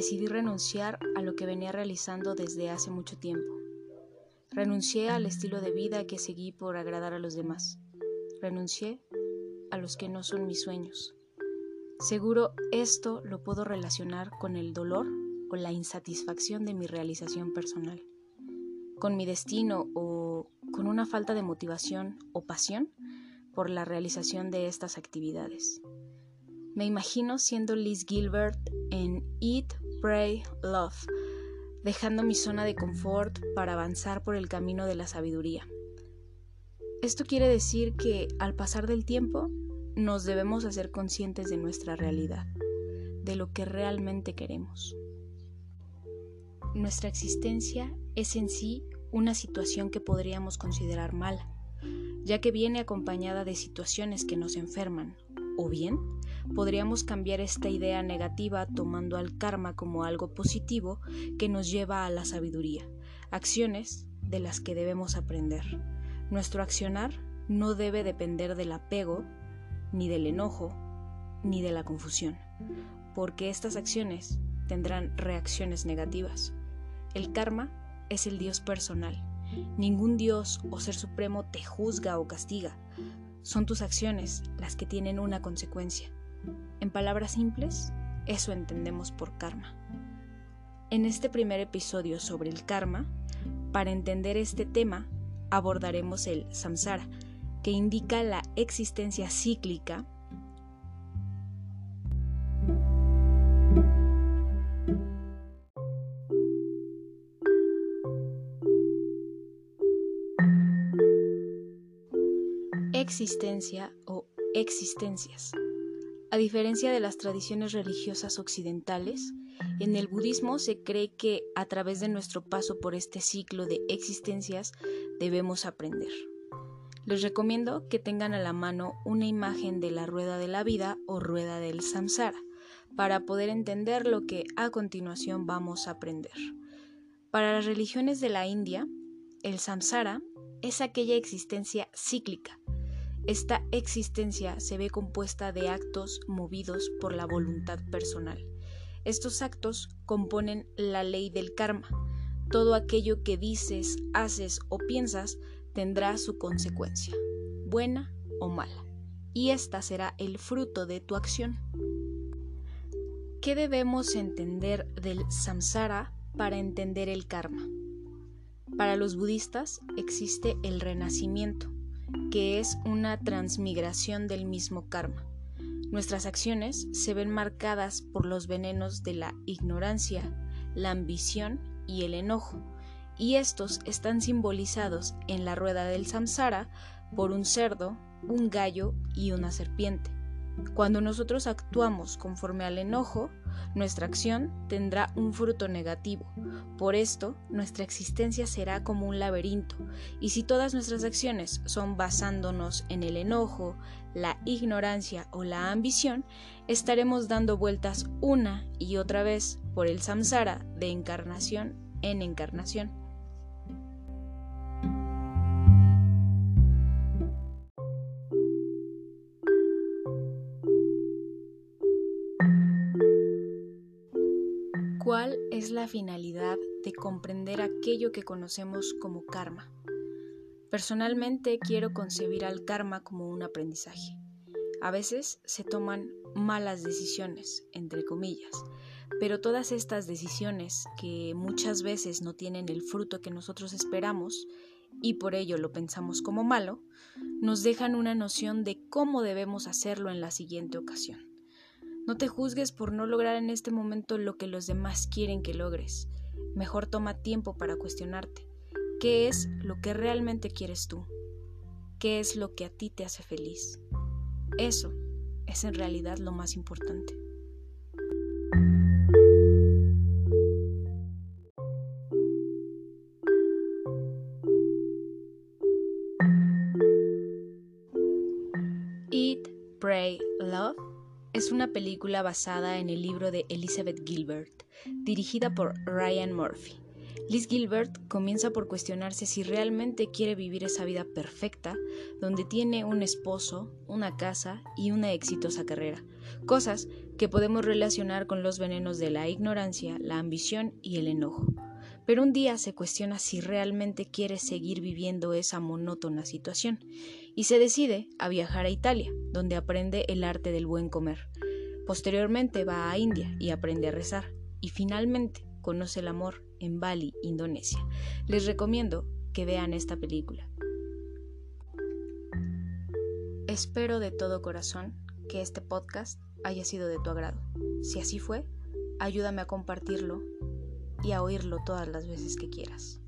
decidí renunciar a lo que venía realizando desde hace mucho tiempo. Renuncié al estilo de vida que seguí por agradar a los demás. Renuncié a los que no son mis sueños. Seguro esto lo puedo relacionar con el dolor o la insatisfacción de mi realización personal, con mi destino o con una falta de motivación o pasión por la realización de estas actividades. Me imagino siendo Liz Gilbert en Eat, Pray, Love, dejando mi zona de confort para avanzar por el camino de la sabiduría. Esto quiere decir que al pasar del tiempo nos debemos hacer conscientes de nuestra realidad, de lo que realmente queremos. Nuestra existencia es en sí una situación que podríamos considerar mala, ya que viene acompañada de situaciones que nos enferman, o bien podríamos cambiar esta idea negativa tomando al karma como algo positivo que nos lleva a la sabiduría, acciones de las que debemos aprender. Nuestro accionar no debe depender del apego ni del enojo, ni de la confusión, porque estas acciones tendrán reacciones negativas. El karma es el Dios personal. Ningún Dios o ser supremo te juzga o castiga. Son tus acciones las que tienen una consecuencia. En palabras simples, eso entendemos por karma. En este primer episodio sobre el karma, para entender este tema, abordaremos el samsara, que indica la existencia cíclica existencia o existencias. A diferencia de las tradiciones religiosas occidentales, en el budismo se cree que a través de nuestro paso por este ciclo de existencias debemos aprender. Les recomiendo que tengan a la mano una imagen de la rueda de la vida o rueda del samsara para poder entender lo que a continuación vamos a aprender. Para las religiones de la India, el samsara es aquella existencia cíclica. Esta existencia se ve compuesta de actos movidos por la voluntad personal. Estos actos componen la ley del karma. Todo aquello que dices, haces o piensas tendrá su consecuencia, buena o mala, y esta será el fruto de tu acción. ¿Qué debemos entender del samsara para entender el karma? Para los budistas existe el renacimiento, que es una transmigración del mismo karma. Nuestras acciones se ven marcadas por los venenos de la ignorancia, la ambición y el enojo, y estos están simbolizados en la rueda del samsara por un cerdo, un gallo y una serpiente. Cuando nosotros actuamos conforme al enojo, nuestra acción tendrá un fruto negativo. Por esto, nuestra existencia será como un laberinto, y si todas nuestras acciones son basándonos en el enojo, la ignorancia o la ambición, estaremos dando vueltas una y otra vez por el samsara de encarnación en encarnación. ¿Cuál es la finalidad de comprender aquello que conocemos como karma? Personalmente quiero concebir al karma como un aprendizaje. A veces se toman malas decisiones, entre comillas, pero todas estas decisiones que muchas veces no tienen el fruto que nosotros esperamos y por ello lo pensamos como malo, nos dejan una noción de cómo debemos hacerlo en la siguiente ocasión. No te juzgues por no lograr en este momento lo que los demás quieren que logres. Mejor toma tiempo para cuestionarte. ¿Qué es lo que realmente quieres tú? ¿Qué es lo que a ti te hace feliz? Eso es en realidad lo más importante. Eat, Pray, Love es una película basada en el libro de Elizabeth Gilbert, dirigida por Ryan Murphy. Liz Gilbert comienza por cuestionarse si realmente quiere vivir esa vida perfecta, donde tiene un esposo, una casa y una exitosa carrera, cosas que podemos relacionar con los venenos de la ignorancia, la ambición y el enojo. Pero un día se cuestiona si realmente quiere seguir viviendo esa monótona situación y se decide a viajar a Italia, donde aprende el arte del buen comer. Posteriormente va a India y aprende a rezar y finalmente conoce el amor en Bali, Indonesia. Les recomiendo que vean esta película. Espero de todo corazón que este podcast haya sido de tu agrado. Si así fue, ayúdame a compartirlo y a oírlo todas las veces que quieras.